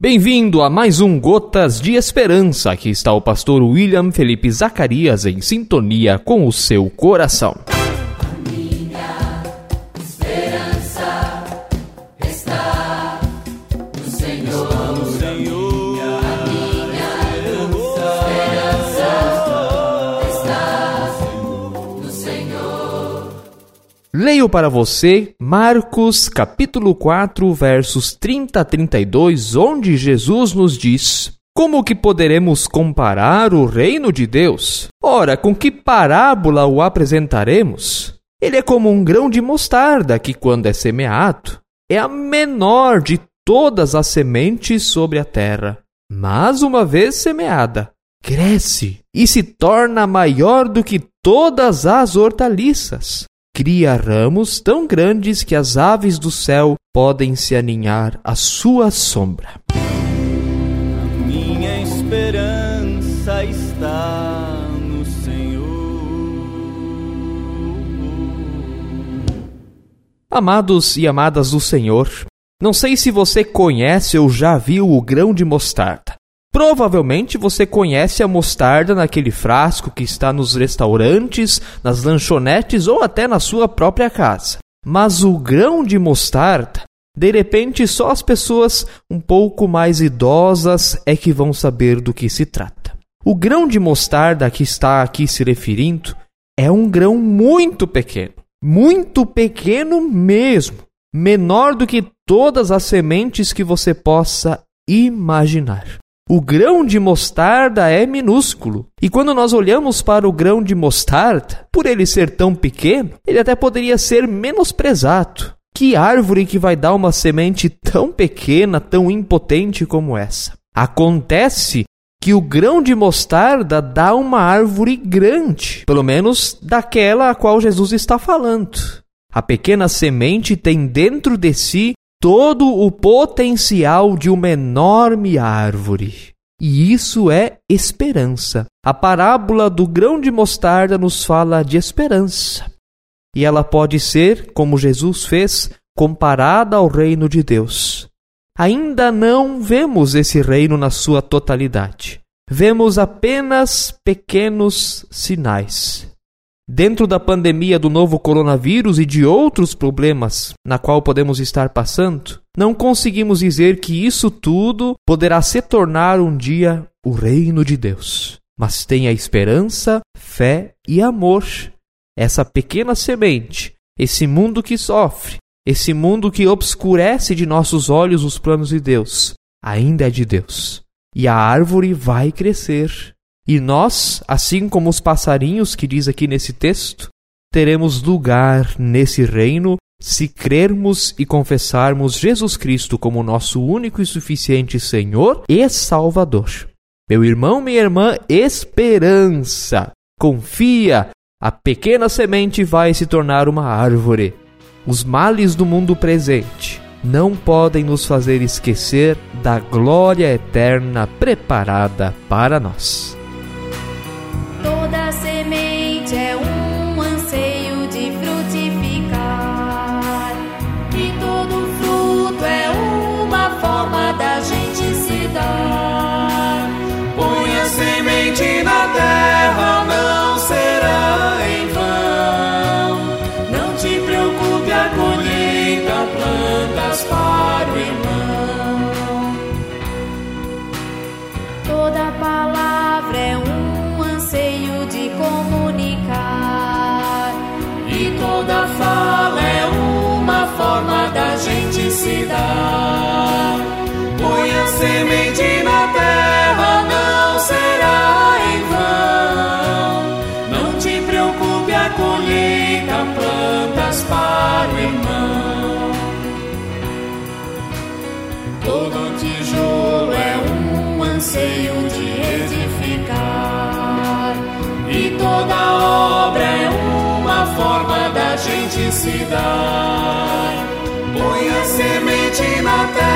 Bem-vindo a mais um Gotas de Esperança. Aqui está o pastor William Felipe Zacarias em sintonia com o seu coração. Leio para você Marcos capítulo 4, versos 30 a 32, onde Jesus nos diz: Como que poderemos comparar o reino de Deus? Ora, com que parábola o apresentaremos? Ele é como um grão de mostarda que, quando é semeado, é a menor de todas as sementes sobre a terra. Mas, uma vez semeada, cresce e se torna maior do que todas as hortaliças cria ramos tão grandes que as aves do céu podem se aninhar à sua sombra. Minha esperança está no Senhor. Amados e amadas do Senhor, não sei se você conhece ou já viu o grão de mostarda. Provavelmente você conhece a mostarda naquele frasco que está nos restaurantes, nas lanchonetes ou até na sua própria casa. Mas o grão de mostarda, de repente só as pessoas um pouco mais idosas é que vão saber do que se trata. O grão de mostarda que está aqui se referindo é um grão muito pequeno, muito pequeno mesmo, menor do que todas as sementes que você possa imaginar. O grão de mostarda é minúsculo. E quando nós olhamos para o grão de mostarda, por ele ser tão pequeno, ele até poderia ser menosprezado. Que árvore que vai dar uma semente tão pequena, tão impotente como essa? Acontece que o grão de mostarda dá uma árvore grande, pelo menos daquela a qual Jesus está falando. A pequena semente tem dentro de si todo o potencial de uma enorme árvore. E isso é esperança. A parábola do grão de mostarda nos fala de esperança. E ela pode ser, como Jesus fez, comparada ao reino de Deus. Ainda não vemos esse reino na sua totalidade. Vemos apenas pequenos sinais dentro da pandemia do novo coronavírus e de outros problemas na qual podemos estar passando, não conseguimos dizer que isso tudo poderá se tornar um dia o reino de Deus. Mas tenha esperança, fé e amor. Essa pequena semente, esse mundo que sofre, esse mundo que obscurece de nossos olhos os planos de Deus, ainda é de Deus. E a árvore vai crescer e nós, assim como os passarinhos que diz aqui nesse texto, teremos lugar nesse reino se crermos e confessarmos Jesus Cristo como nosso único e suficiente Senhor e Salvador. Meu irmão, minha irmã, esperança. Confia, a pequena semente vai se tornar uma árvore. Os males do mundo presente não podem nos fazer esquecer da glória eterna preparada para nós. Colheita plantas para o irmão. Todo tijolo é um anseio de edificar, e toda obra é uma forma da gente se dar semente na terra.